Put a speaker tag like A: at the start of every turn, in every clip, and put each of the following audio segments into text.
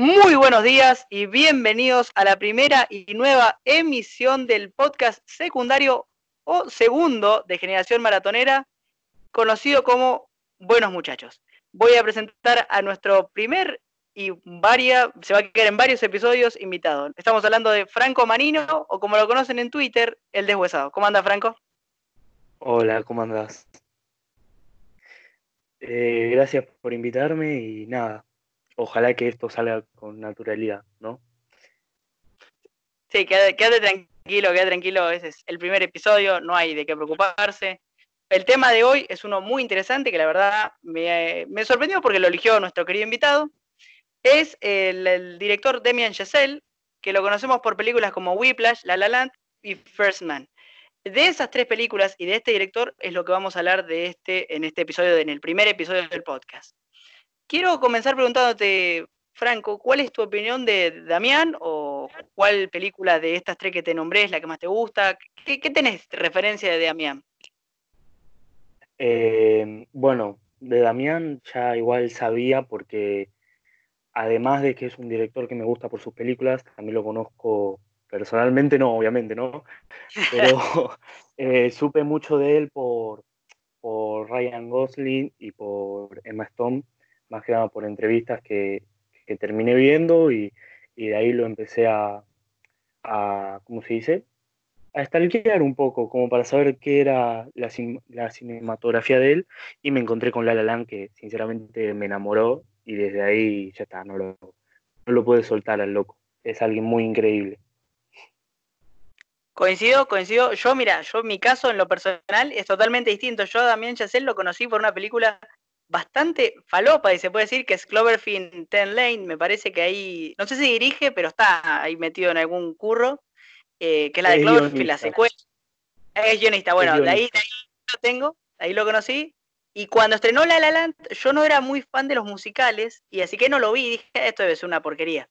A: Muy buenos días y bienvenidos a la primera y nueva emisión del podcast secundario o segundo de Generación Maratonera, conocido como Buenos Muchachos. Voy a presentar a nuestro primer y varia, se va a quedar en varios episodios invitado. Estamos hablando de Franco Manino, o como lo conocen en Twitter, el deshuesado. ¿Cómo anda, Franco?
B: Hola, ¿cómo andás? Eh, gracias por invitarme y nada, ojalá que esto salga con naturalidad, ¿no?
A: Sí, quédate, tranquilo, quédate tranquilo, ese es el primer episodio, no hay de qué preocuparse. El tema de hoy es uno muy interesante que la verdad me, sorprendió porque lo eligió nuestro querido invitado. Es el, director Demian Chazelle, que lo conocemos por películas como Whiplash, La La Land y First Man. De esas tres películas y de este director es lo que vamos a hablar de este, en este episodio, en el primer episodio del podcast. Quiero comenzar preguntándote, Franco, ¿cuál es tu opinión de Damián o cuál película de estas tres que te nombré es la que más te gusta? ¿Qué, tenés referencia de Damián?
B: Eh, bueno, de Damián ya igual sabía porque además de que es un director que me gusta por sus películas, también lo conozco personalmente, no, obviamente, ¿no? Pero eh, supe mucho de él por, por Ryan Gosling y por Emma Stone más que nada por entrevistas que, terminé viendo y, de ahí lo empecé a, a, ¿cómo se dice? A stalkear un poco, como para saber qué era la, cinematografía de él y me encontré con La La que sinceramente me enamoró y desde ahí ya está, no lo, no lo puede soltar al loco. Es alguien muy increíble.
A: Coincido, coincido. Yo, mira, yo mi caso, en lo personal, es totalmente distinto. Yo también, Chazelle lo conocí por una película bastante falopa y se puede decir que es Cloverfield Ten Lane, me parece que ahí, no sé si dirige, pero está ahí metido en algún curro, eh, que es la de Cloverfield, la secuela. Es guionista, bueno, De, ahí, lo tengo, ahí lo conocí. Y cuando estrenó La La Land, yo no era muy fan de los musicales, y así que no lo vi, dije, esto debe ser una porquería.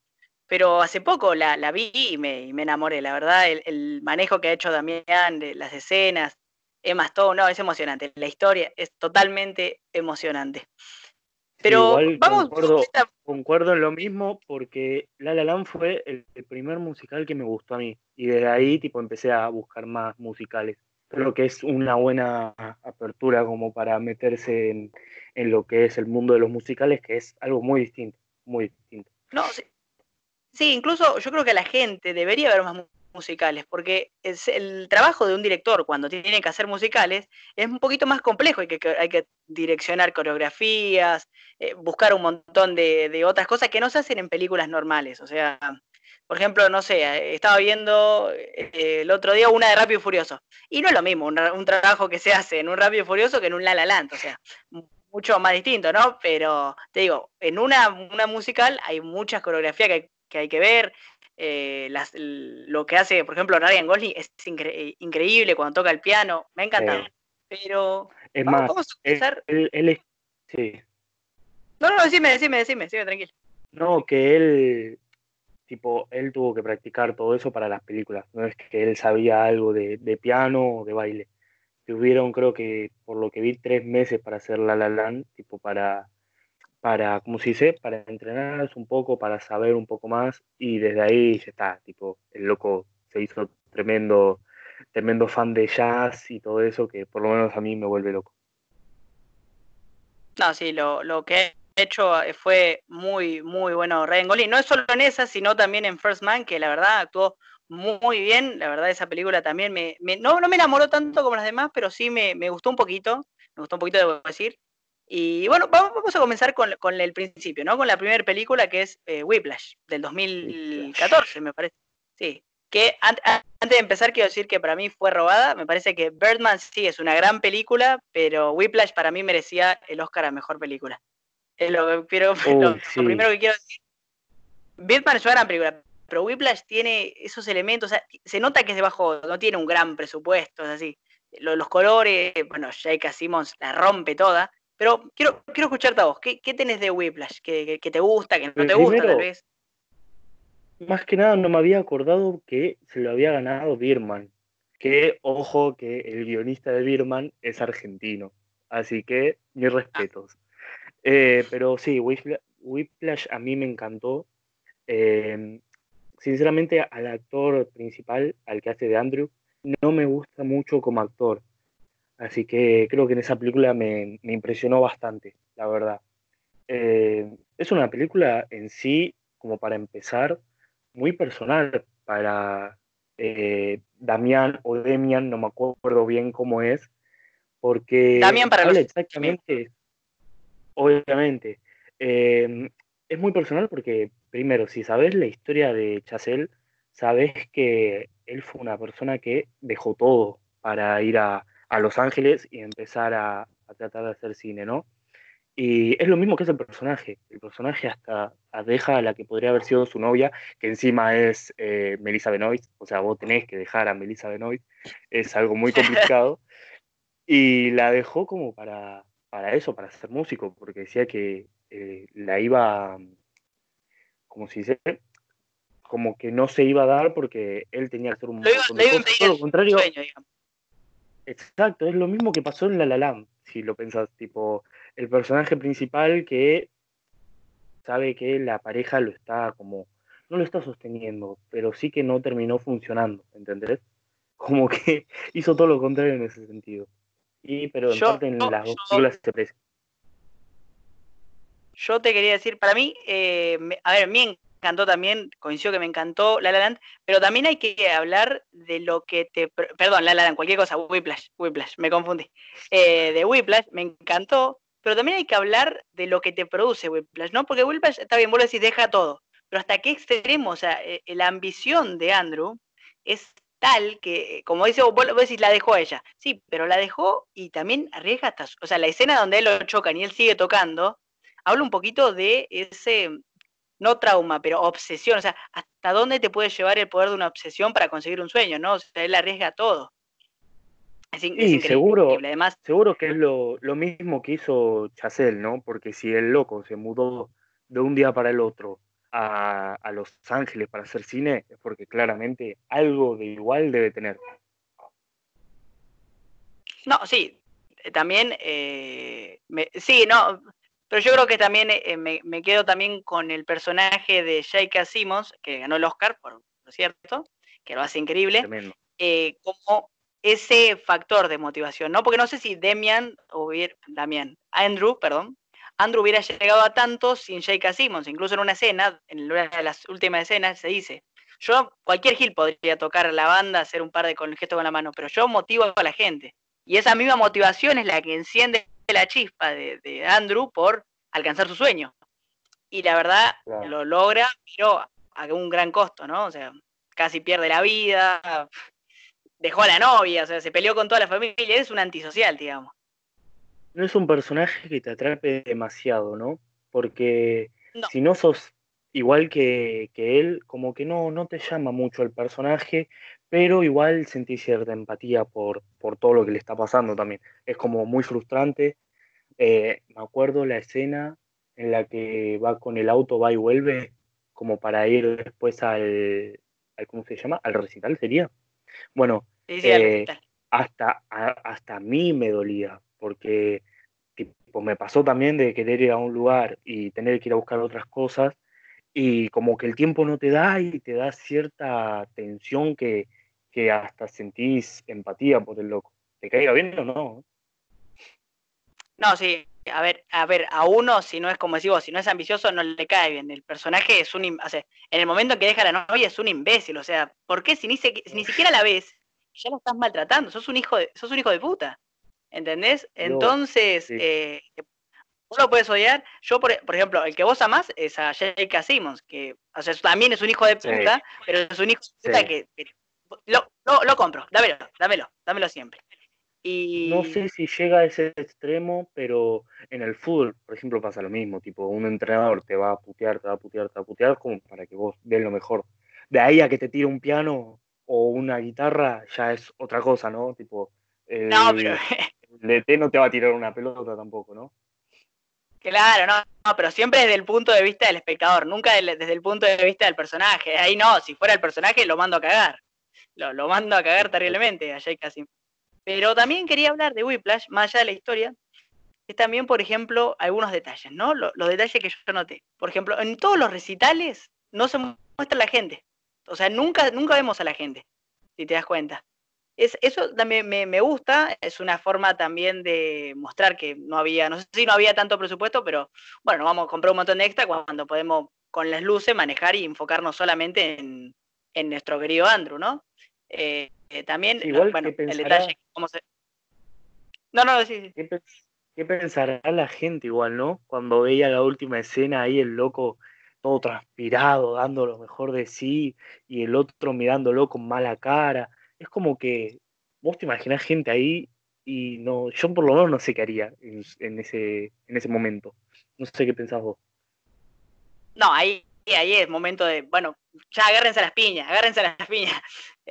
A: Pero hace poco la, vi y me, enamoré, la verdad, el, el, manejo que ha hecho Damián, de las escenas, Emma todo no, es emocionante. La historia es totalmente emocionante. Pero vamos.
B: Concuerdo, concuerdo, en lo mismo porque La La Land fue el, primer musical que me gustó a mí. Y desde ahí, tipo, empecé a buscar más musicales. Creo que es una buena apertura como para meterse en, en lo que es el mundo de los musicales, que es algo muy distinto, muy distinto.
A: No, sí. Sí, incluso yo creo que la gente debería ver más musicales, porque es el trabajo de un director cuando tiene que hacer musicales es un poquito más complejo, hay que, hay que direccionar coreografías, eh, buscar un montón de, otras cosas que no se hacen en películas normales, o sea, por ejemplo, no sé, eh, estaba viendo eh, el otro día una de Rápido y Furioso, y no es lo mismo un, trabajo que se hace en un Rápido y Furioso que en un La La Land, o sea, mucho más distinto, ¿no? Pero te digo, en una, una musical hay muchas coreografías que, que hay que ver, eh, lo que hace, por ejemplo, Ryan Gosling es increíble cuando toca el piano, me ha encantado. Pero
B: es vamos, más, a empezar. Él, sí.
A: No, no, decime, decime, decime, decime, tranquilo.
B: No, que él, tipo, él tuvo que practicar todo eso para las películas. No es que él sabía algo de, de piano o de baile. Tuvieron, creo que, por lo que vi, tres meses para hacer La La Land, tipo, para para, como se dice, para entrenarse un poco, para saber un poco más y desde ahí ya está, tipo, el loco se hizo tremendo, tremendo fan de jazz y todo eso que por lo menos a mí me vuelve loco.
A: No, sí, lo, lo que he hecho fue muy, muy bueno Ryan. No es solo en esa, sino también en First Man, que la verdad actuó muy bien. La verdad, esa película también me, no, no me enamoró tanto como las demás, pero sí me, me gustó un poquito. Me gustó un poquito, debo decir. Y bueno, vamos a comenzar con, el principio, ¿no? Con la primera película que es eh, Whiplash, del 2014, me parece. Sí. Que antes de empezar quiero decir que para mí fue robada. Me parece que Birdman sí es una gran película, pero Whiplash para mí merecía el Oscar a mejor película. Es lo, que, lo, primero que quiero decir. Birdman es una gran película, pero Whiplash tiene esos elementos. se nota que es de bajo, no tiene un gran presupuesto, es así. Los, colores, bueno, J.K. Simmons la rompe toda pero quiero, quiero escucharte a vos. ¿Qué, qué tenés de Whiplash? ¿Qué, te gusta? ¿Qué no te gusta, tal vez?
B: Más que nada, no me había acordado que se lo había ganado Birman. Que, ojo, que el guionista de Birman es argentino. Así que, mis respetos. Eh, pero sí, Whiplash, a mí me encantó. Eh, sinceramente, al actor principal, al que hace de Andrew, no me gusta mucho como actor. Así que creo que en esa película me, impresionó bastante, la verdad. Eh, es una película en sí, como para empezar, muy personal para eh, Damián o Demian, no me acuerdo bien cómo es, porque
A: Damián para
B: habla exactamente, obviamente, eh, es muy personal porque, primero, si sabes la historia de Chazelle, sabes que él fue una persona que dejó todo para ir a, Los Ángeles y empezar a, tratar de hacer cine, ¿no? Y es lo mismo que es el personaje. El personaje hasta deja a la que podría haber sido su novia, que encima es eh, Melissa Benoist. O sea, vos tenés que dejar a Melissa Benoist. Es algo muy complicado. y la dejó como para, para eso, para ser músico, porque decía que eh, la iba, como si dice, como que no se iba a dar porque él tenía que ser un
A: lo lo contrario.
B: Exacto, es lo mismo que pasó en La La Land, si lo pensás, tipo, el personaje principal que sabe que la pareja lo está como, no lo está sosteniendo, pero sí que no terminó funcionando, ¿entendés? Como que hizo todo lo contrario en ese sentido. Y, pero en parte en las dos películas se
A: yo te quería decir, para mí, eh, a ver, me encantó también, coincido que me encantó La La Land, pero también hay que hablar de lo que te, perdón, La La Land, cualquier cosa, Whiplash, Whiplash, me confundí, eh, de Whiplash, me encantó, pero también hay que hablar de lo que te produce Whiplash, ¿no? Porque Whiplash, está bien, vos decís, deja todo, pero hasta qué extremo, o sea, eh, la ambición de Andrew es tal que, como dice, vos, decís, la dejó a ella, sí, pero la dejó y también arriesga hasta, o sea, la escena donde él lo chocan y él sigue tocando, habla un poquito de ese, no trauma, pero obsesión, o sea, hasta dónde te puede llevar el poder de una obsesión para conseguir un sueño, ¿no? O sea, él arriesga todo.
B: Es, sí, seguro, Además, seguro que es lo, mismo que hizo Chazelle, ¿no? Porque si el loco se mudó de un día para el otro a, Los Ángeles para hacer cine, es porque claramente algo de igual debe tener.
A: No, sí, también, eh, sí, no, pero yo creo que también eh, me, quedo también con el personaje de J.K. Simmons, que ganó el Oscar, por, cierto, que lo hace increíble, eh, como ese factor de motivación, ¿no? Porque no sé si Demian, hubiera, Damian, Andrew, perdón, Andrew hubiera llegado a tanto sin J.K. Simmons. Incluso en una escena, en una de las últimas escenas, se dice, yo, cualquier Gil podría tocar la banda, hacer un par de con gestos con la mano, pero yo motivo a la gente. Y esa misma motivación es la que enciende la chispa de, Andrew por alcanzar su sueño. Y la verdad lo logra, pero a un gran costo, ¿no? O sea, casi pierde la vida, dejó a la novia, o sea, se peleó con toda la familia, es un antisocial, digamos.
B: No es un personaje que te atrape demasiado, ¿no? Porque si no sos igual que, él, como que no, no te llama mucho el personaje, pero igual sentís cierta empatía por, por todo lo que le está pasando también. Es como muy frustrante, eh, me acuerdo la escena en la que va con el auto, va y vuelve, como para ir después al, ¿cómo se llama? Al recital sería. Bueno, eh, hasta, hasta a mí me dolía, porque tipo, me pasó también de querer ir a un lugar y tener que ir a buscar otras cosas, y como que el tiempo no te da y te da cierta tensión que, que hasta sentís empatía por el loco. ¿Te caiga bien o no?
A: No, sí, a ver, a ver, a uno, si no es como decís vos, si no es ambicioso, no le cae bien. El personaje es un, o sea, en el momento que deja la novia es un imbécil, o sea, ¿por qué si ni, ni siquiera la ves, ya lo estás maltratando? Sos un hijo de, sos un hijo de puta, ¿entendés? Entonces, eh, vos lo puedes odiar. Yo, por, ejemplo, el que vos amás es a J.K. Simmons, que, o sea, también es un hijo de puta, pero es un hijo de puta que, lo, lo, lo compro, dámelo, dámelo, dámelo siempre.
B: No sé si llega a ese extremo, pero en el fútbol, por ejemplo, pasa lo mismo, tipo, un entrenador te va a putear, te va a putear, te va a putear, como para que vos des lo mejor. De ahí a que te tire un piano o una guitarra, ya es otra cosa, ¿no? Tipo, no, pero... el no te va a tirar una pelota tampoco, ¿no?
A: Claro, no, no, pero siempre desde el punto de vista del espectador, nunca desde el punto de vista del personaje. Ahí no, si fuera el personaje lo mando a cagar. Lo, mando a cagar terriblemente a Jake. Pero también quería hablar de Whiplash, más allá de la historia, es también, por ejemplo, algunos detalles, ¿no? Los, detalles que yo noté. Por ejemplo, en todos los recitales no se muestra la gente. O sea, nunca, nunca vemos a la gente, si te das cuenta. Es, eso también me, gusta, es una forma también de mostrar que no había, no sé si no había tanto presupuesto, pero bueno, vamos a comprar un montón de extra cuando podemos con las luces manejar y enfocarnos solamente en, nuestro querido Andrew, ¿no? Eh, eh, también, bueno, el detalle,
B: No, no, sí, sí. ¿Qué, pensará la gente igual, no? Cuando veía la última escena ahí el loco todo transpirado, dando lo mejor de sí, y el otro mirándolo con mala cara. Es como que vos te imaginás gente ahí y no, yo por lo menos no sé qué haría en, ese, en ese momento. No sé qué pensás vos.
A: No, ahí, ahí es momento de, bueno, ya agárrense las piñas, agárrense las piñas.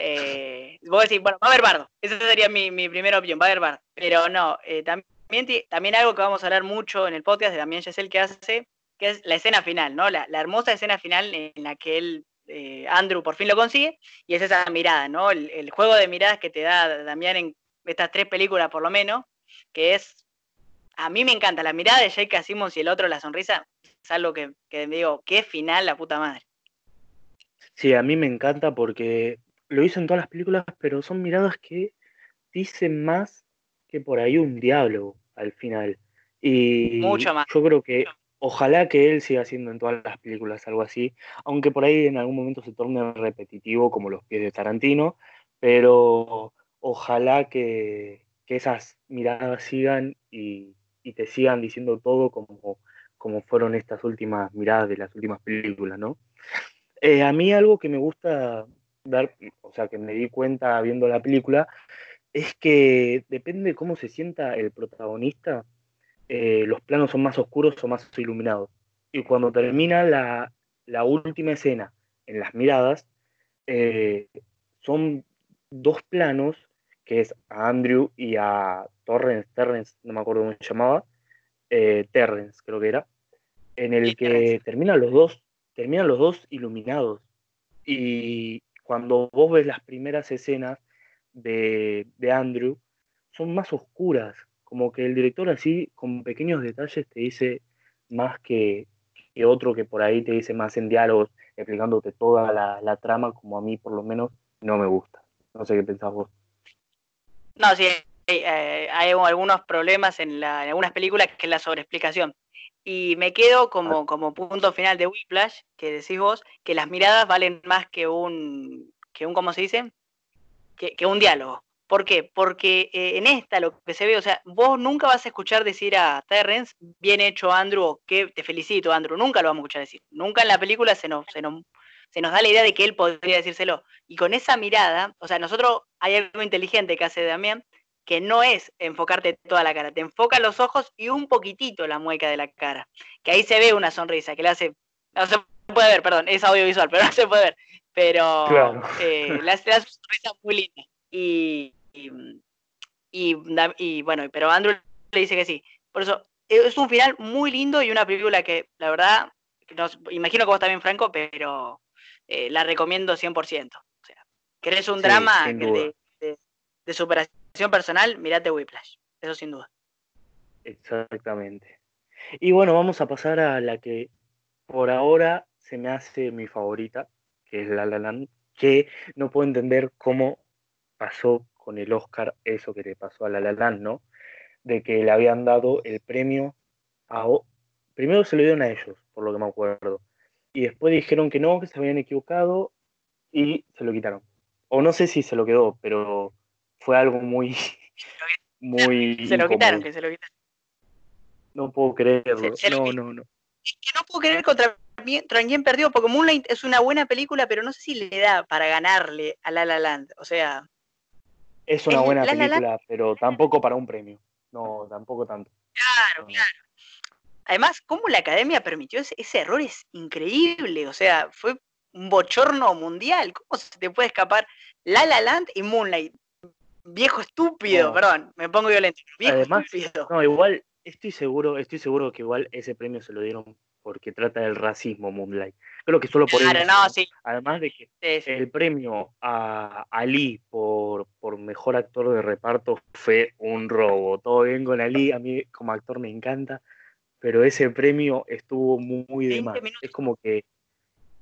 A: Eh, vos decís, bueno, va a haber bardo. Esa sería mi, primera opción, va a haber bardo. Pero no, eh, también, también algo que vamos a hablar mucho en el podcast de Damián el que hace, que es la escena final, ¿no? La, hermosa escena final en la que él, eh, Andrew, por fin lo consigue, y es esa mirada, ¿no? El, juego de miradas que te da Damián en estas tres películas, por lo menos, que es. A mí me encanta la mirada de Jake Simmons y el otro, la sonrisa, es algo que, que digo, qué final la puta madre.
B: Sí, a mí me encanta porque lo hizo en todas las películas, pero son miradas que dicen más que por ahí un diálogo al final. Y
A: Mucho más.
B: yo creo que ojalá que él siga haciendo en todas las películas algo así, aunque por ahí en algún momento se torne repetitivo como los pies de Tarantino, pero ojalá que, esas miradas sigan y, y, te sigan diciendo todo como, como fueron estas últimas miradas de las últimas películas, ¿no? Eh, a mí algo que me gusta dar, o sea, que me di cuenta viendo la película, es que depende de cómo se sienta el protagonista, eh, los planos son más oscuros o más iluminados. Y cuando termina la, última escena en las miradas, eh, son dos planos, que es a Andrew y a Torrens, Terrence, no me acuerdo cómo se llamaba, Terrence creo que era, en el que terminan los dos terminan los dos iluminados. Y cuando vos ves las primeras escenas de, Andrew, son más oscuras, como que el director así, con pequeños detalles, te dice más que, otro que por ahí te dice más en diálogos, explicándote toda la, trama, como a mí por lo menos no me gusta. No sé qué pensás vos.
A: No, sí, hay, hay algunos problemas la, en algunas películas que es la sobreexplicación. Y me quedo como, como punto final de Whiplash, que decís vos, que las miradas valen más que un, que un ¿cómo se dice? Que, un diálogo. ¿Por qué? Porque eh, en esta lo que se ve, o sea, vos nunca vas a escuchar decir a Terrence, bien hecho Andrew, o que te felicito Andrew, nunca lo vamos a escuchar decir. Nunca en la película se nos, se nos, se nos da la idea de que él podría decírselo. Y con esa mirada, o sea, nosotros hay algo inteligente que hace Damián, que no es enfocarte toda la cara, te enfoca los ojos y un poquitito la mueca de la cara, que ahí se ve una sonrisa, que le hace, no se puede ver, perdón, es audiovisual, pero no se puede ver, pero eh, le, hace, una sonrisa muy linda. Y, y, bueno, pero Andrew le dice que sí. Por eso, es un final muy lindo y una película que, la verdad, imagino que vos también, Franco, pero eh, la recomiendo 100%. O sea, querés un drama de, de superación personal, mirate Whiplash, eso sin duda.
B: Exactamente. Y bueno, vamos a pasar a la que por ahora se me hace mi favorita, que es La La Land, que no puedo entender cómo pasó con el Oscar eso que le pasó a La La Land, ¿no? De que le habían dado el premio a... Primero se lo dieron a ellos, por lo que me acuerdo. Y después dijeron que no, que se habían equivocado y se lo quitaron. O no sé si se lo quedó, pero fue algo muy. muy
A: se lo quitaron, que se lo quitaron.
B: No puedo creerlo. no, no, no.
A: Es que no puedo creer contra, quién perdió, porque Moonlight es una buena película, pero no sé si le da para ganarle a La La Land. O sea.
B: Es una buena película, pero tampoco para un premio. No, tampoco tanto.
A: Claro, claro. Además, cómo la academia permitió ese, ese, error es increíble. O sea, fue un bochorno mundial. ¿Cómo se te puede escapar La La Land y Moonlight? Viejo estúpido, perdón, me pongo violento. Viejo
B: Además, No, igual, estoy seguro, estoy seguro que igual ese premio se lo dieron porque trata del racismo Moonlight. Creo que solo por
A: claro, No, sí.
B: Además de que el premio a Ali por, por mejor actor de reparto fue un robo. Todo bien con Ali, a mí como actor me encanta, pero ese premio estuvo muy, de más. Es como que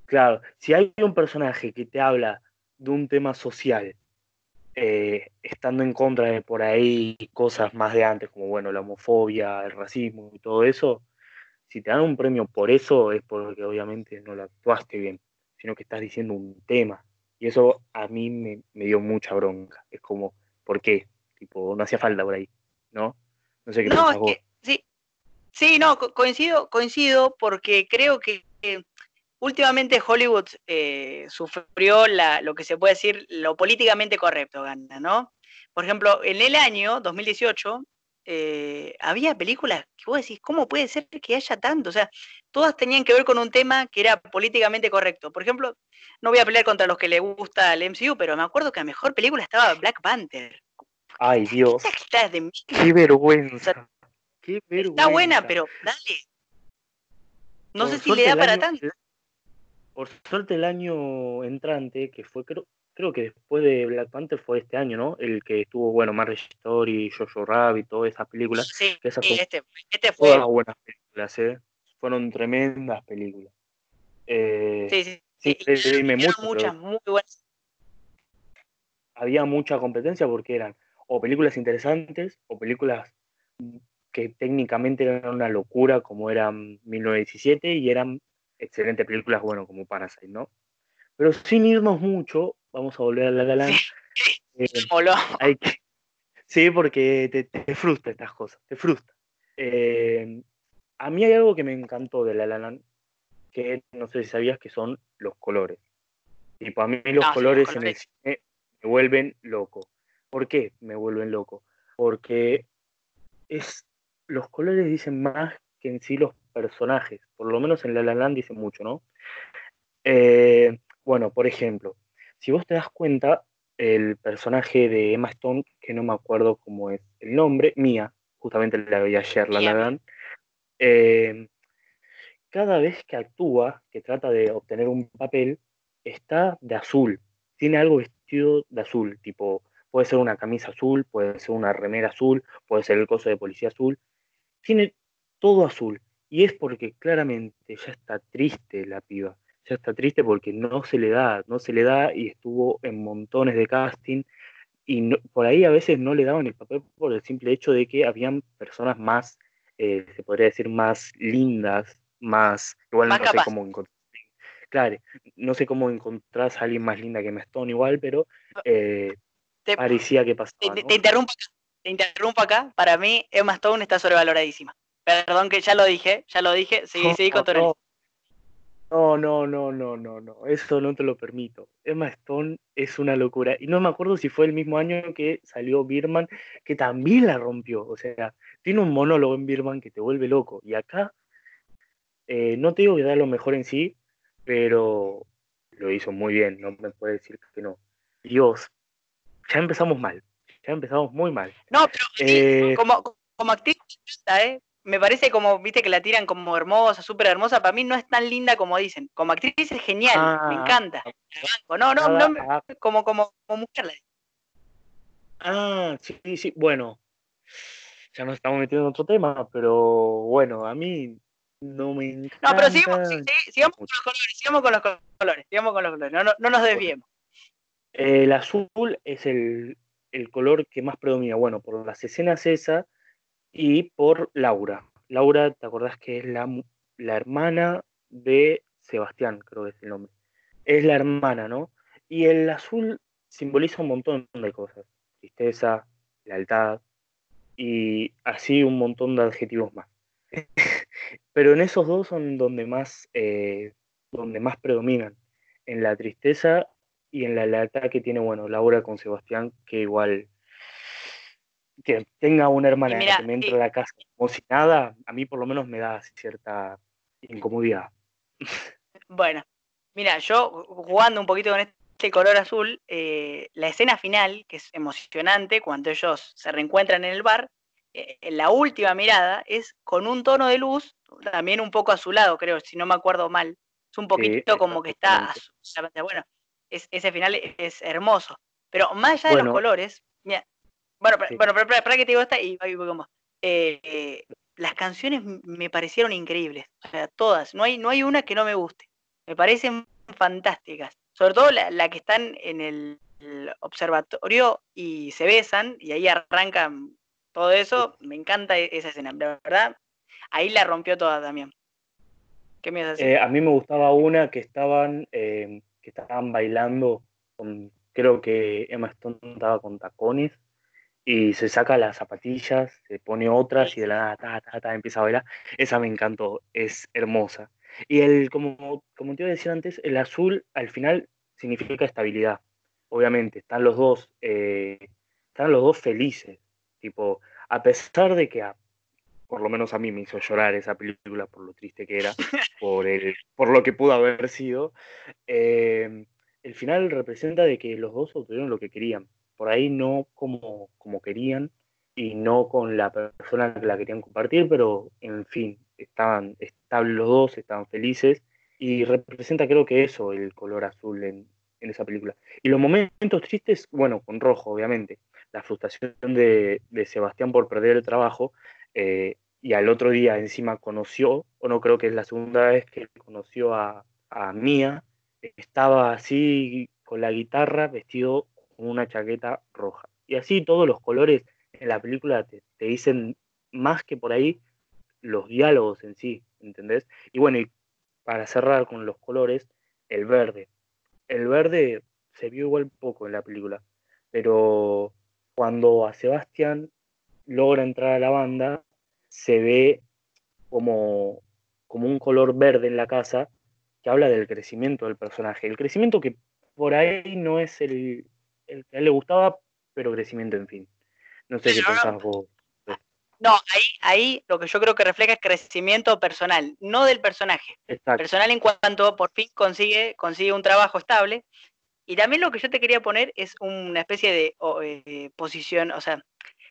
B: Claro, si hay un personaje que te habla de un tema social, eh, estando en contra de por ahí cosas más de antes, como bueno, la homofobia, el racismo y todo eso, si te dan un premio por eso es porque obviamente no lo actuaste bien, sino que estás diciendo un tema. Y eso a mí me, dio mucha bronca. Es como, ¿por qué? Tipo, no hacía falta por ahí, ¿no?
A: No sé qué no, sí, sí, no, coincido, coincido porque creo que últimamente Hollywood eh, sufrió la, lo que se puede decir lo políticamente correcto, gana, ¿no? Por ejemplo, en el año 2018 eh, había películas que vos decís, ¿cómo puede ser que haya tanto? O sea, todas tenían que ver con un tema que era políticamente correcto. Por ejemplo, no voy a pelear contra los que le gusta el MCU, pero me acuerdo que la mejor película estaba Black Panther.
B: Ay, Dios. Qué vergüenza. Qué vergüenza.
A: Está buena, pero dale. No sé si le da para tanto.
B: Por suerte el año entrante, que fue creo, creo que después de Black Panther fue este año, ¿no? El que estuvo, bueno, Marriage Story, Jojo Rabbit, todas esas películas.
A: Sí, que este, este, fue. Todas
B: buenas películas, ¿eh? Fueron tremendas películas.
A: Eh, sí, sí. Sí, mucho, muchas muy buenas.
B: Había mucha competencia porque eran o películas interesantes o películas que técnicamente eran una locura como eran 1917 y eran excelentes películas, bueno, como Parasite, ¿no? Pero sin irnos mucho, vamos a volver a La La Land.
A: Eh,
B: sí, porque te, frustra estas cosas, te frustra. Eh, a mí hay algo que me encantó de La La Land, que no sé si sabías que son los colores. Y para mí los, colores, en el cine me vuelven loco. ¿Por qué me vuelven loco? Porque es los colores dicen más que en sí los personajes. Por lo menos en La La Land dicen mucho, ¿no? Eh, bueno, por ejemplo, si vos te das cuenta, el personaje de Emma Stone, que no me acuerdo cómo es el nombre, Mía, justamente la vi ayer, la la eh, cada vez que actúa, que trata de obtener un papel, está de azul, tiene algo vestido de azul, tipo, puede ser una camisa azul, puede ser una remera azul, puede ser el coso de policía azul, tiene todo azul, y es porque claramente ya está triste la piba ya está triste porque no se le da, no se le da y estuvo en montones de casting y por ahí a veces no le daban el papel por el simple hecho de que habían personas más, eh, se podría decir, más lindas, más, igual no sé cómo encontrar, claro, no sé cómo encontrar a alguien más linda que Emma Stone igual, pero eh, parecía que pasaba.
A: Te, interrumpo, te interrumpo acá, para mí Emma Stone está sobrevaloradísima. Perdón que ya lo dije, ya lo dije, seguí, seguí con tu
B: no, no, no, no, no, no, eso no te lo permito. Emma Stone es una locura. Y no me acuerdo si fue el mismo año que salió Birman, que también la rompió. O sea, tiene un monólogo en Birman que te vuelve loco. Y acá, eh, no te digo que da lo mejor en sí, pero lo hizo muy bien, no me puede decir que no. Dios, ya empezamos mal, ya empezamos muy mal.
A: No, pero eh, como, como actriz, ¿eh? Me parece como, viste, que la tiran como hermosa, súper hermosa. Para mí no es tan linda como dicen. Como actriz es genial, me ah. encanta. No, no, no, ah. como, como, como mujer
B: Ah, sí, sí, bueno. Ya nos estamos metiendo en otro tema, pero bueno, a mí no me encanta.
A: No, pero sigamos, sigamos con los colores, sigamos con los colores, sigamos con los colores, no, no, nos desviemos.
B: El azul es el, el color que más predomina. Bueno, por las escenas esas y por Laura. Laura, ¿te acordás que es la, la hermana de Sebastián, creo que es el nombre? Es la hermana, ¿no? Y el azul simboliza un montón de cosas. Tristeza, lealtad y así un montón de adjetivos más. Pero en esos dos son donde más, eh, donde más predominan. En la tristeza y en la lealtad que tiene, bueno, Laura con Sebastián, que igual que tenga una hermana que me entre a la casa como si nada, a mí por lo menos me da cierta incomodidad.
A: Bueno, mira, yo jugando un poquito con este color azul, eh, la escena final, que es emocionante, cuando ellos se reencuentran en el bar, eh, la última mirada es con un tono de luz, también un poco azulado, creo, si no me acuerdo mal. Es un poquito como que está Bueno, ese final es hermoso. Pero más allá de los colores, mira, bueno, bueno, pero, para, que te digo esta y ahí voy eh, las canciones me parecieron increíbles, o sea, todas. No hay, no hay una que no me guste. Me parecen fantásticas. Sobre todo la, que están en el, observatorio y se besan y ahí arrancan todo eso. Me encanta e, esa escena, la verdad. Ahí la rompió toda también.
B: ¿Qué me eh, a mí me gustaba una que estaban, eh, que estaban bailando con, creo que Emma Stone estaba con tacones y se saca las zapatillas, se pone otras y de la nada empieza a bailar. Esa me encantó, es hermosa. Y el, como, como te iba a decir antes, el azul al final significa estabilidad. Obviamente, están los dos, eh, están los dos felices. Tipo, a pesar de que por lo menos a mí me hizo llorar esa película por lo triste que era, por, el, por lo que pudo haber sido, eh, el final representa de que los dos obtuvieron lo que querían por ahí no como, como querían y no con la persona que la querían compartir, pero en fin, estaban estables los dos, estaban felices y representa creo que eso, el color azul en, esa película. Y los momentos tristes, bueno, con rojo, obviamente, la frustración de, Sebastián por perder el trabajo eh, y al otro día encima conoció, o no creo que es la segunda vez que conoció a, a Mía, estaba así con la guitarra, vestido con una chaqueta roja. Y así todos los colores en la película te, dicen más que por ahí los diálogos en sí, ¿entendés? Y bueno, para cerrar con los colores, el verde. El verde se vio igual poco en la película, pero cuando a Sebastián logra entrar a la banda, se ve como, como un color verde en la casa que habla del crecimiento del personaje. El crecimiento que por ahí no es el, el que a él le gustaba, pero crecimiento, en fin. No sé qué pensás vos.
A: No, ahí, ahí lo que yo creo que refleja es crecimiento personal, no del personaje. Personal en cuanto por fin consigue, consigue un trabajo estable. Y también lo que yo te quería poner es una especie de eh, posición, o sea,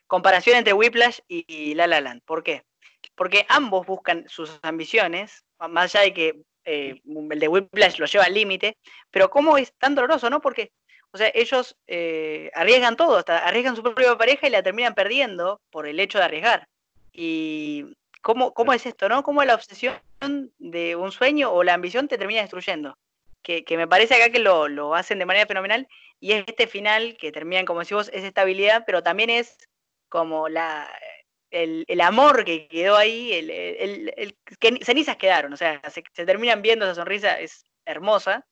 A: comparación entre Whiplash y, La La Land. ¿Por qué? Porque ambos buscan sus ambiciones, más allá de que eh, el de Whiplash lo lleva al límite, pero cómo es tan doloroso, ¿no? Porque o sea, ellos eh, arriesgan todo, hasta arriesgan su propia pareja y la terminan perdiendo por el hecho de arriesgar. Y cómo, cómo es esto, ¿no? Cómo la obsesión de un sueño o la ambición te termina destruyendo. Que, me parece acá que lo, hacen de manera fenomenal. Y este final que terminan, como decimos, es estabilidad, pero también es como la, el, amor que quedó ahí, el, el, que cenizas quedaron, o sea, se, se, terminan viendo esa sonrisa, es hermosa.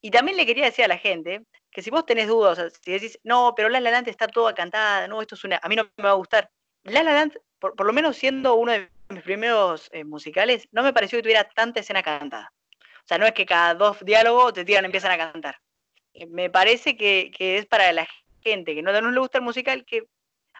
A: Y también le quería decir a la gente que si vos tenés dudas, o sea, si decís, no, pero La La Land está toda cantada, no, esto es una, a mí no me va a gustar. La La Land, por, lo menos siendo uno de mis primeros eh, musicales, no me pareció que tuviera tanta escena cantada. O sea, no es que cada dos diálogos te tiran y empiezan a cantar. Eh, me parece que, que, es para la gente que no, no le gusta el musical que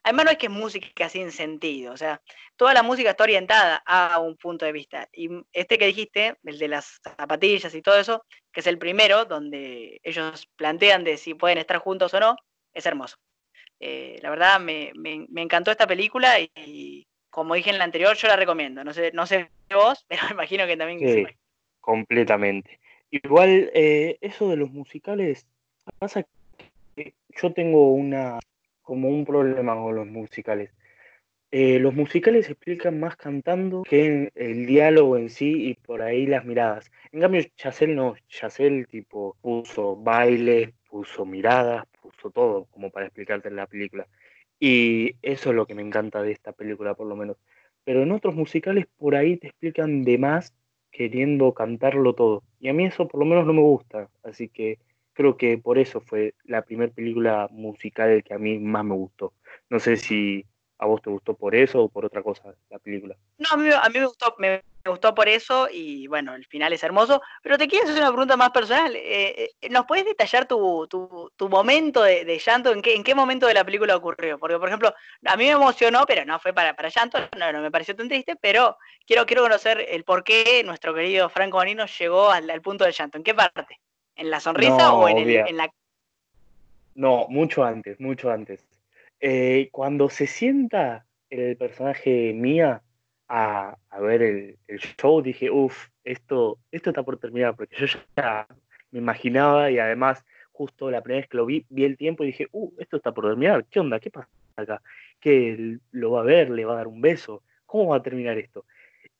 A: Además no es que es música sin sentido, o sea, toda la música está orientada a un punto de vista. Y este que dijiste, el de las zapatillas y todo eso, que es el primero, donde ellos plantean de si pueden estar juntos o no, es hermoso. Eh, la verdad me, encantó esta película y, como dije en la anterior, yo la recomiendo. No sé, no sé vos, pero me imagino que también...
B: Sí, completamente. Igual, eh, eso de los musicales, pasa que yo tengo una como un problema con los musicales. Eh, los musicales se explican más cantando que en el diálogo en sí y por ahí las miradas. En cambio, Chacel no, Chacel tipo puso baile, puso miradas, puso todo como para explicarte en la película. Y eso es lo que me encanta de esta película, por lo menos. Pero en otros musicales por ahí te explican de más queriendo cantarlo todo. Y a mí eso por lo menos no me gusta. Así que creo que por eso fue la primera película musical que a mí más me gustó. No sé si a vos te gustó por eso o por otra cosa la película.
A: No, a mí, me, gustó, me, gustó por eso y bueno, el final es hermoso, pero te quiero hacer una pregunta más personal. Eh, eh, ¿Nos puedes detallar tu, tu, momento de, llanto? ¿En qué, ¿En qué momento de la película ocurrió? Porque, por ejemplo, a mí me emocionó, pero no fue para, para llanto, no, no me pareció tan triste, pero quiero, quiero conocer el por qué nuestro querido Franco Manino llegó al, al punto del llanto. ¿En qué parte? ¿En la sonrisa o en, en, la.?
B: No, mucho antes, mucho antes. Eh, cuando se sienta el personaje Mía a, ver el, show, dije, uff, esto, esto está por terminar, porque yo ya me imaginaba y además, justo la primera vez que lo vi, vi el tiempo y dije, uh, esto está por terminar, ¿qué onda? ¿Qué pasa acá? ¿Que lo va a ver, le va a dar un beso? ¿Cómo va a terminar esto?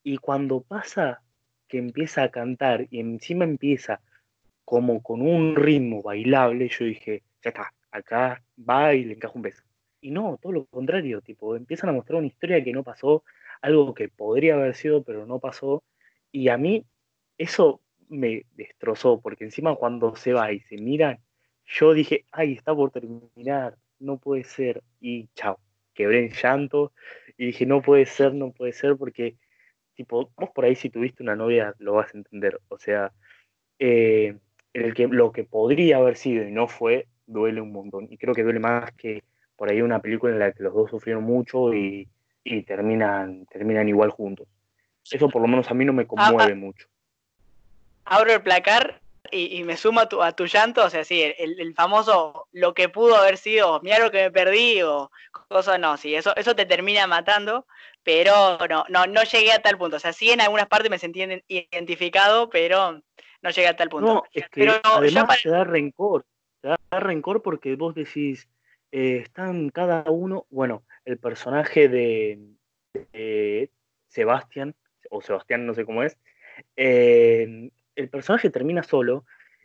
B: Y cuando pasa que empieza a cantar y encima empieza como con un ritmo bailable, yo dije, ya está, acá va y le encaja un beso. Y no, todo lo contrario, tipo, empiezan a mostrar una historia que no pasó, algo que podría haber sido, pero no pasó. Y a mí eso me destrozó, porque encima cuando se va y se miran, yo dije, ay, está por terminar, no puede ser. Y chao, quebré en llanto y dije, no puede ser, no puede ser, porque, tipo, vos por ahí si tuviste una novia lo vas a entender. O sea, eh, el que, lo que podría haber sido y no fue, duele un montón. Y creo que duele más que por ahí una película en la que los dos sufrieron mucho y, terminan, terminan igual juntos. Eso por lo menos a mí no me conmueve ah, ah. mucho.
A: Abro el placar y, me sumo a tu, a tu llanto, o sea, sí, el, famoso lo que pudo haber sido, mira lo que me perdí, o cosas, no, sí, eso, eso te termina matando, pero no, no, no llegué a tal punto. O sea, sí en algunas partes me sentí identificado, pero no llegué a tal punto.
B: No, es que además te da rencor, te da rencor porque vos decís, eh, están cada uno, bueno, el personaje de, Sebastián, o Sebastián no sé cómo es, eh, el personaje termina solo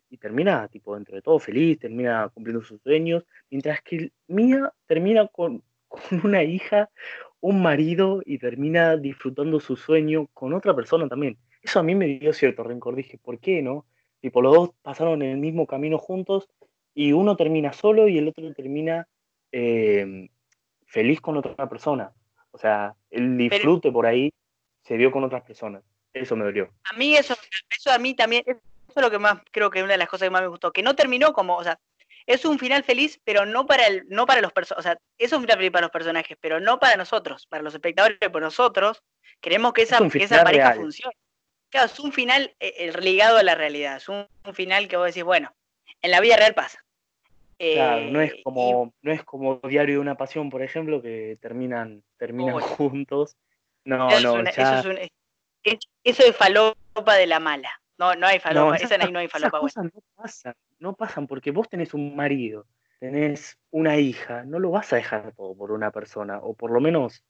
B: y termina, tipo, dentro de todo feliz, termina cumpliendo sus sueños, mientras que Mía termina con, con una hija, un marido y termina disfrutando su sueño con otra persona también. Eso a mí me dio cierto rencor. Dije, ¿por qué no? Tipo, los dos pasaron el mismo camino juntos y uno termina solo y el otro termina em, feliz con otra persona. O sea, el disfrute por ahí se dio con otras personas. Eso me dolió.
A: A mí eso, eso a mí también, eso es lo que más, creo que una de las cosas que más me gustó, que no terminó como, o sea, es un final feliz, pero no para el, no para los personajes, o sea, es un final feliz para los personajes, pero no para nosotros, para los espectadores, por nosotros, queremos que esa, esa pareja funcione. Claro, es un final eh, ligado a la realidad, es un, final que vos decís, bueno, en la vida real pasa.
B: Claro, no es eh, como, no es como Diario de una Pasión, por ejemplo, que terminan, terminan juntos. No, no,
A: Eso, es eso es falopa de la mala. No, no hay falopa, esa ahí no hay falopa.
B: Esas cosas no pasan, no pasan, porque vos tenés un marido, tenés una hija, no lo vas a dejar todo por una persona, o por lo menos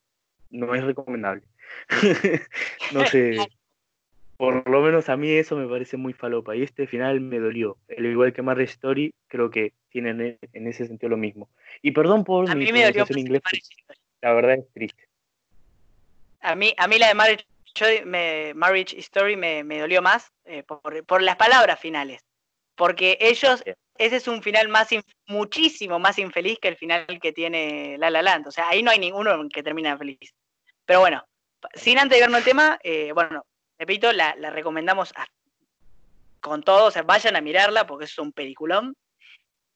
B: no es recomendable. no sé, por lo menos a mí eso me parece muy falopa, y este final me dolió. El igual que Marriage Story, creo que tienen en ese sentido lo mismo. Y perdón por
A: mi pronunciación inglés,
B: la verdad es triste.
A: A mí, a mí la de Marriage me, Marriage Story me, dolió más eh, por, las palabras finales. Porque ellos, ese es un final más muchísimo más infeliz que el final que tiene La La Land. O sea, ahí no hay ninguno que termina feliz. Pero bueno, sin antes de vernos el tema, eh, bueno, repito, la, recomendamos con todo, o sea, vayan a mirarla porque es un peliculón.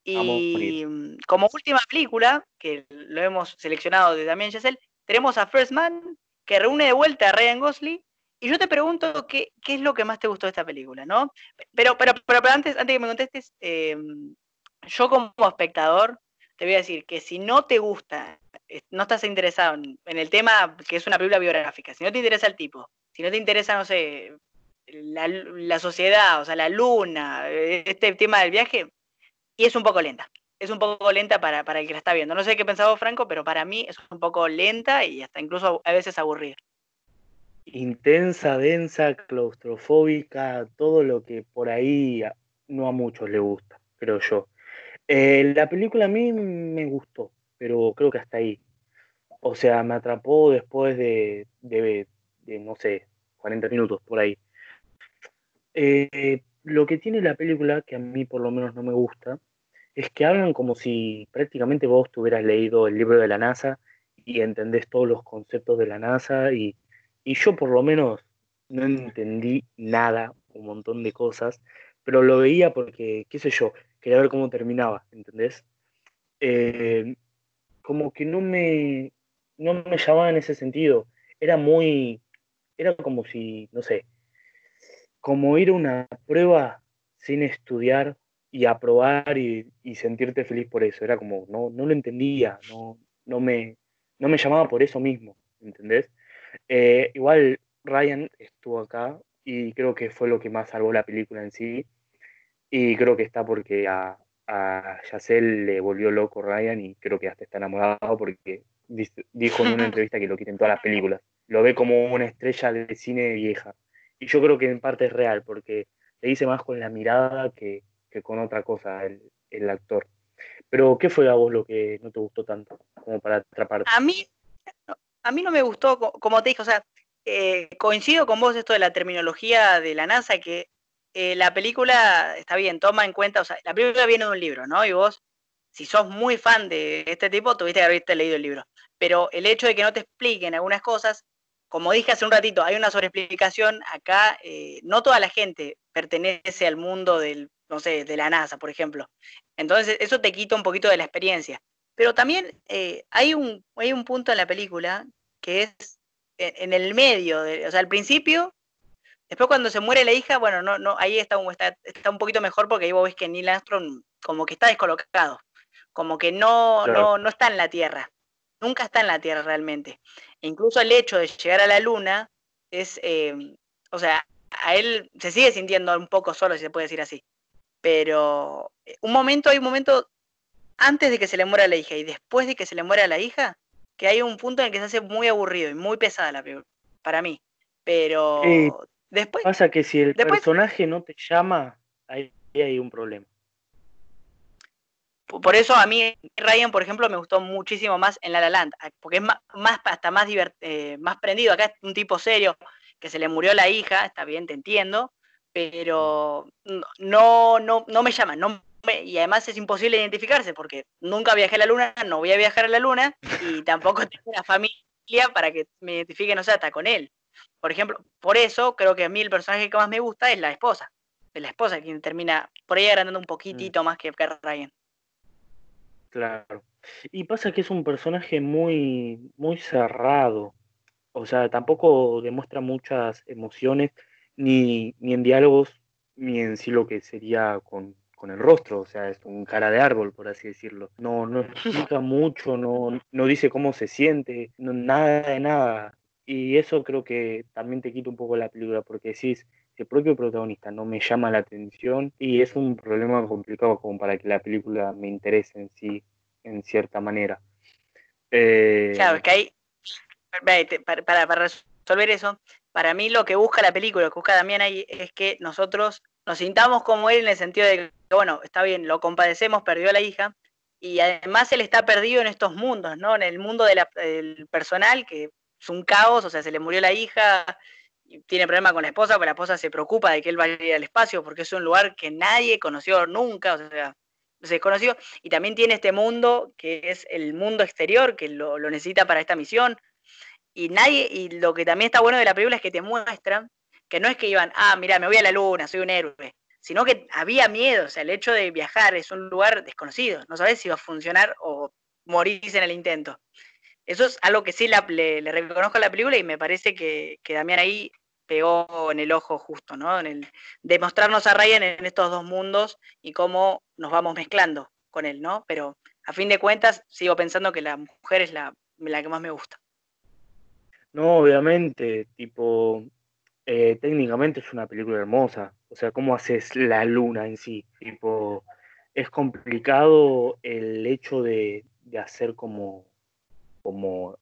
A: Y como última película, que lo hemos seleccionado de Damien Chazelle, tenemos a First Man, que reúne de vuelta a Ryan Gosling. Y yo te pregunto qué, qué es lo que más te gustó de esta película, ¿no? Pero, pero, pero, antes, antes que me contestes, em, yo como espectador te voy a decir que si no te gusta, no estás interesado en, el tema que es una película biográfica, si no te interesa el tipo, si no te interesa, no sé, la, sociedad, o sea, la luna, este tema del viaje, y es un poco lenta es un poco lenta para, para, el que la está viendo. No sé qué pensaba Franco, pero para mí es un poco lenta y hasta incluso a veces aburrida.
B: Intensa, densa, claustrofóbica, todo lo que por ahí no a muchos le gusta, creo yo. Eh, la película a mí me gustó, pero creo que hasta ahí. O sea, me atrapó después de, de, no sé, 40 minutos por ahí. Eh, lo que tiene la película, que a mí por lo menos no me gusta, es que hablan como si prácticamente vos tuvieras leído el libro de la NASA y entendés todos los conceptos de la NASA y, yo por lo menos no entendí nada, un montón de cosas, pero lo veía porque, qué sé yo, quería ver cómo terminaba, ¿entendés? Eh, como que no me, no me llamaba en ese sentido, era muy, era como si, no sé, como ir a una prueba sin estudiar y aprobar y, y, sentirte feliz por eso. Era como, no, no lo entendía, no, no, me, no me llamaba por eso mismo, ¿entendés? Eh, igual Ryan estuvo acá y creo que fue lo que más salvó la película en sí. Y creo que está porque a, a Yacel le volvió loco Ryan y creo que hasta está enamorado porque dijo en una entrevista que lo quieren todas las películas. Lo ve como una estrella de cine vieja. Y yo creo que en parte es real porque te dice más con la mirada que, con otra cosa el, el, actor. Pero, ¿qué fue a vos lo que no te gustó tanto como para atraparte?
A: A mí, a mí no me gustó, como te dije, o sea, eh, coincido con vos esto de la terminología de la NASA, que eh, la película, está bien, toma en cuenta, o sea, la película viene de un libro, ¿no? Y vos, si sos muy fan de este tipo, tuviste que haberte leído el libro. Pero el hecho de que no te expliquen algunas cosas, como dije hace un ratito, hay una sobreexplicación, acá eh, no toda la gente pertenece al mundo del, no sé, de la NASA, por ejemplo. Entonces, eso te quita un poquito de la experiencia. Pero también hay, un, hay un punto en la película que es en, el medio, o sea, al principio, después cuando se muere la hija, bueno, no, no, ahí está, está, está un poquito mejor porque ahí vos ves que Neil Armstrong como que está descolocado, como que no, no, no está en la Tierra, nunca está en la Tierra realmente. Incluso el hecho de llegar a la Luna es, eh, o sea, a él se sigue sintiendo un poco solo, si se puede decir así. Pero eh, un momento, hay un momento antes de que se le muera la hija y después de que se le muera la hija, que hay un punto en el que se hace muy aburrido y muy pesada la película, para mí. Pero después...
B: Pasa que si el personaje no te llama, ahí hay un problema.
A: Por eso a mí Ryan, por ejemplo, me gustó muchísimo más en La La Land, porque es más, hasta más, eh, más prendido. Acá es un tipo serio, que se le murió la hija, está bien, te entiendo, pero no, no, no me llama, no y además es imposible identificarse porque nunca viajé a la luna, no voy a viajar a la luna y tampoco tengo una familia para que me identifiquen, o sea, hasta con él. Por ejemplo, por eso creo que a mí el personaje que más me gusta es la esposa. Es la esposa quien termina por ahí agrandando un poquitito mm. más que Ryan.
B: Claro. Y pasa que es un personaje muy, muy cerrado. O sea, tampoco demuestra muchas emociones, ni, ni en diálogos, ni en sí lo que sería con, con el rostro, o sea, es un cara de árbol, por así decirlo. No, no explica mucho, no, no dice cómo se siente, nada de nada. Y eso creo que también te quita un poco la película, porque decís, el propio protagonista no me llama la atención y es un problema complicado como para que la película me interese en sí, en cierta manera.
A: Eh, claro, que hay, para, resolver eso, para mí lo que busca la película, lo que busca Damián ahí, es que nosotros nos sintamos como él en el sentido de que, bueno, está bien, lo compadecemos, perdió a la hija, y además él está perdido en estos mundos, ¿no? En el mundo del personal, que es un caos, o sea, se le murió la hija, tiene problema con la esposa, porque la esposa se preocupa de que él vaya al espacio, porque es un lugar que nadie conoció nunca, o sea, se desconoció, y también tiene este mundo que es el mundo exterior, que lo, necesita para esta misión, y nadie, y lo que también está bueno de la película es que te muestra que no es que iban, ah, mira, me voy a la luna, soy un héroe, sino que había miedo, o sea, el hecho de viajar es un lugar desconocido, no sabes si va a funcionar o morís en el intento. Eso es algo que sí le, reconozco a la película y me parece que, que, Damián ahí pegó en el ojo justo, ¿no? En el demostrarnos a Ryan en estos dos mundos y cómo nos vamos mezclando con él, ¿no? Pero a fin de cuentas sigo pensando que la mujer es la, la que más me gusta.
B: No, obviamente, tipo, eh, técnicamente es una película hermosa. O sea, ¿cómo haces la luna en sí? Tipo, es complicado el hecho de, hacer como, como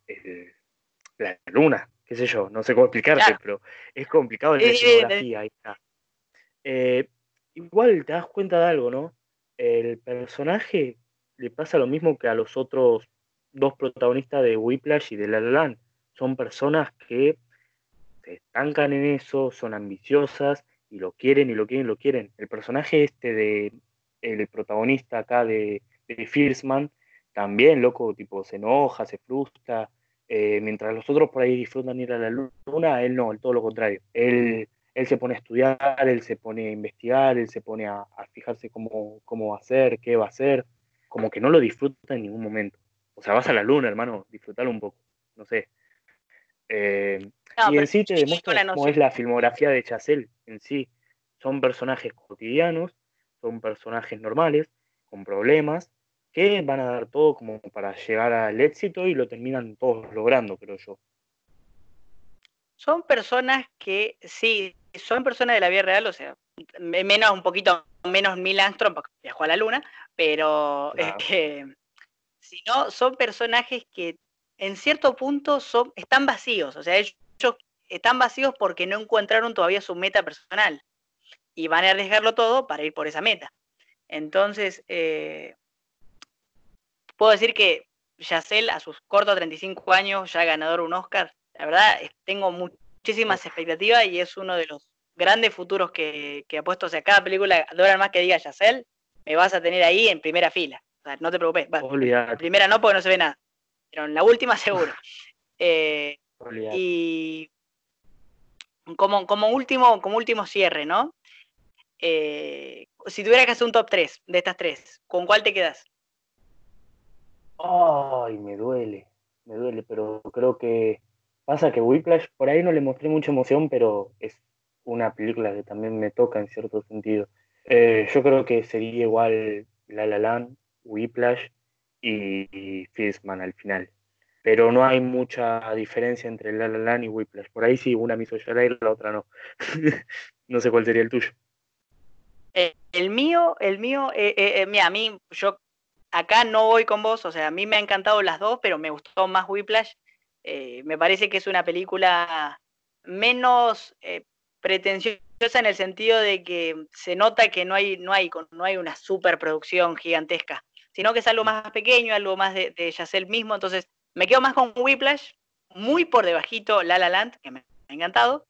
B: la luna, qué sé yo, no sé cómo explicarte, pero es complicado la escenografía. Eh, igual te das cuenta de algo, ¿no? El personaje le pasa lo mismo que a los otros dos protagonistas de Whiplash y de La La Land. Son personas que se estancan en eso, son ambiciosas y lo quieren y lo quieren y lo quieren. El personaje este de el protagonista acá de, de Fiersman, también, loco, tipo, se enoja, se frustra, eh, mientras los otros por ahí disfrutan ir a la luna, él no, él todo lo contrario. Él, él se pone a estudiar, él se pone a investigar, él se pone a, fijarse cómo, cómo va a hacer, qué va a hacer, como que no lo disfruta en ningún momento. O sea, vas a la luna, hermano, disfrutalo un poco, no sé. Eh, y en sí te demuestra cómo es la filmografía de Chazelle en sí. Son personajes cotidianos, son personajes normales, con problemas, que van a dar todo como para llegar al éxito y lo terminan todos logrando, creo yo.
A: Son personas que, sí, son personas de la vida real, o sea, menos un poquito menos Neil Armstrong, porque viajó a la luna, pero si no, son personajes que en cierto punto son, están vacíos, o sea, ellos están vacíos porque no encontraron todavía su meta personal. y van a arriesgarlo todo para ir por esa meta. Entonces, eh, puedo decir que Yacel a sus cortos 35 años, ya ganador de un Oscar, la verdad tengo muchísimas expectativas y es uno de los grandes futuros que, que apuesto. O sea, cada película, de más que diga Yacel, me vas a tener ahí en primera fila. O sea, no te preocupes. en primera no, porque no se ve nada. Pero en la última seguro. Eh, y como, como, último, como último cierre, ¿no? Eh, si tuvieras que hacer un top 3 de estas tres, ¿con cuál te quedas?
B: Ay, me duele, me duele, pero creo que pasa que Whiplash por ahí no le mostré mucha emoción, pero es una película que también me toca en cierto sentido. Eh, yo creo que sería igual La La Land, Whiplash y, y al final. Pero no hay mucha diferencia entre La La Land y Whiplash. Por ahí sí, una me hizo llorar y la otra no. no sé cuál sería el tuyo.
A: Eh, el mío, el mío, eh, eh, mira, a mí, yo acá no voy con vos, o sea, a mí me han encantado las dos, pero me gustó más Whiplash. me parece que es una película menos pretenciosa en el sentido de que se nota que no hay, no hay, no hay una superproducción gigantesca, sino que es algo más pequeño, algo más de, de Yacel mismo. Entonces, me quedo más con Whiplash, muy por debajito La La Land, que me ha encantado.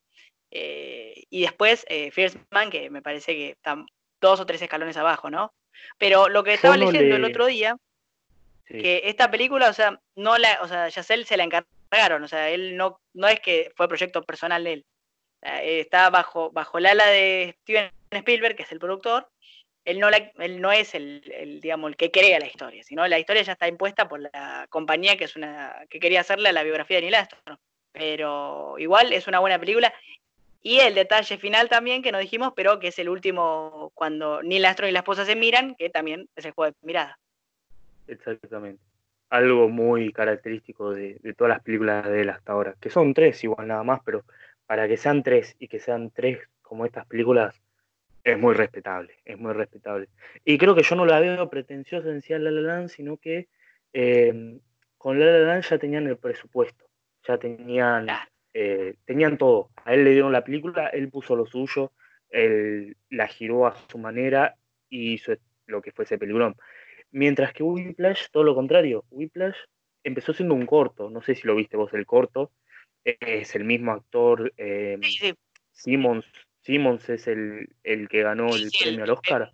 A: Eh, y después eh, First Man, que me parece que está dos o tres escalones abajo, ¿no? Pero lo que estaba leyendo el otro día, que esta película, o sea, no la, o sea, Yacel se la encargaron, o sea, él no, no es que fue proyecto personal de él. está bajo, bajo el ala de Steven Spielberg, que es el productor, él no, él no es el, digamos, el que crea la historia, sino la historia ya está impuesta por la compañía que es una que quería hacerle la biografía de Neil Armstrong. Pero igual es una buena película. Y el detalle final también que nos dijimos, pero que es el último cuando Neil Armstrong y la esposa se miran, que también es el juego de mirada.
B: Exactamente. Algo muy característico de, de todas las películas de él hasta ahora, que son tres igual nada más, pero para que sean tres y que sean tres como estas películas, es muy respetable, es muy respetable. Y creo que yo no la veo pretenciosa en sí a La La Land, sino que em, con La La Land ya tenían el presupuesto, ya tenían, eh, tenían todo. A él le dieron la película, él puso lo suyo, él la giró a su manera y hizo lo que fuese peligrón. Mientras que Whiplash, todo lo contrario, Whiplash empezó siendo un corto, no sé si lo viste vos el corto, es el mismo actor eh, Simmons Simmons es el, que ganó el premio al Oscar.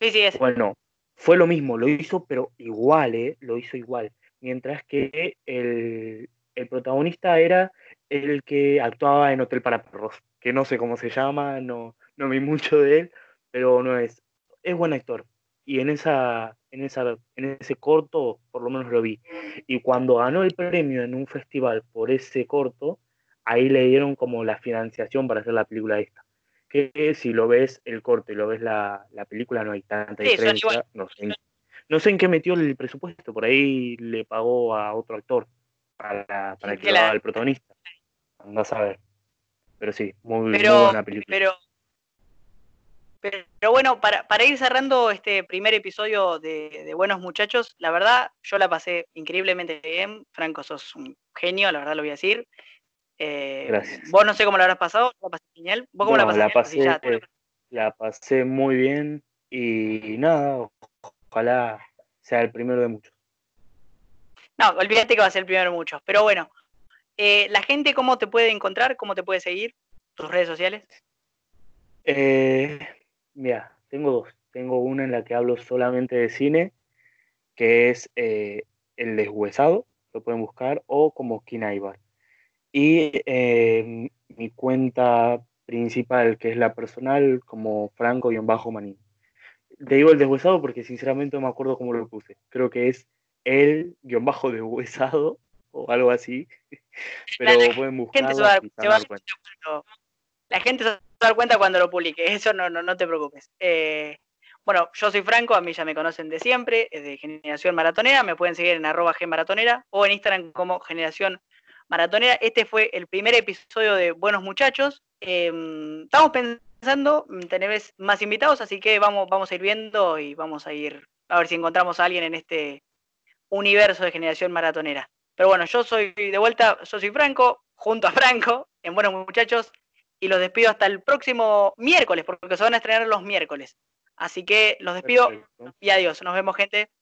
A: Sí, sí, es.
B: Bueno, fue lo mismo, lo hizo, pero igual, ¿eh? Lo hizo igual. Mientras que el, protagonista era el que actuaba en Hotel para Perros, que no sé cómo se llama, no, no vi mucho de él, pero no es. Es buen actor. Y en esa, en esa, en ese corto, por lo menos lo vi. Y cuando ganó el premio en un festival por ese corto, ahí le dieron como la financiación para hacer la película esta. Que si lo ves el corte y lo ves la, película no hay tanta diferencia. No sé, en, no sé, en, qué metió el presupuesto, por ahí le pagó a otro actor para, para que lo haga el protagonista. Andás a ver. Pero sí, muy, buena película.
A: Pero, pero, bueno, para, para, ir cerrando este primer episodio de, de, Buenos Muchachos, la verdad, yo la pasé increíblemente bien. Franco, sos un genio, la verdad lo voy a decir. Eh, Gracias. Vos no sé cómo la habrás pasado, ¿la pasé genial? ¿Vos cómo la
B: pasaste? La pasé, muy bien y nada, ojalá sea el primero de muchos.
A: No, olvídate que va a ser el primero de muchos, pero bueno, eh, la gente cómo te puede encontrar, cómo te puede seguir, tus redes sociales.
B: Eh, mira, tengo dos. Tengo una en la que hablo solamente de cine, que es El Deshuesado, lo pueden buscar, o como Kinaibar. Y eh, mi cuenta principal, que es la personal, como Franco-Manín. Te digo el deshuesado porque sinceramente no me acuerdo cómo lo puse. Creo que es el guion bajo deshuesado o algo así. Pero pueden buscarlo.
A: la gente se va a dar cuenta cuando lo publique, eso no, no, no te preocupes. Eh, bueno, yo soy Franco, a mí ya me conocen de siempre, es de Generación Maratonera, me pueden seguir en arroba Maratonera o en Instagram como Generación maratonera. Este fue el primer episodio de Buenos Muchachos. Em, estamos pensando tener más invitados, así que vamos, vamos a ir viendo y vamos a ir a ver si encontramos a alguien en este universo de generación maratonera. Pero bueno, yo soy de vuelta, yo soy Franco, junto a Franco, en Buenos Muchachos. y los despido hasta el próximo miércoles, porque se van a estrenar los miércoles. Así que los despido y adiós. Nos vemos, gente.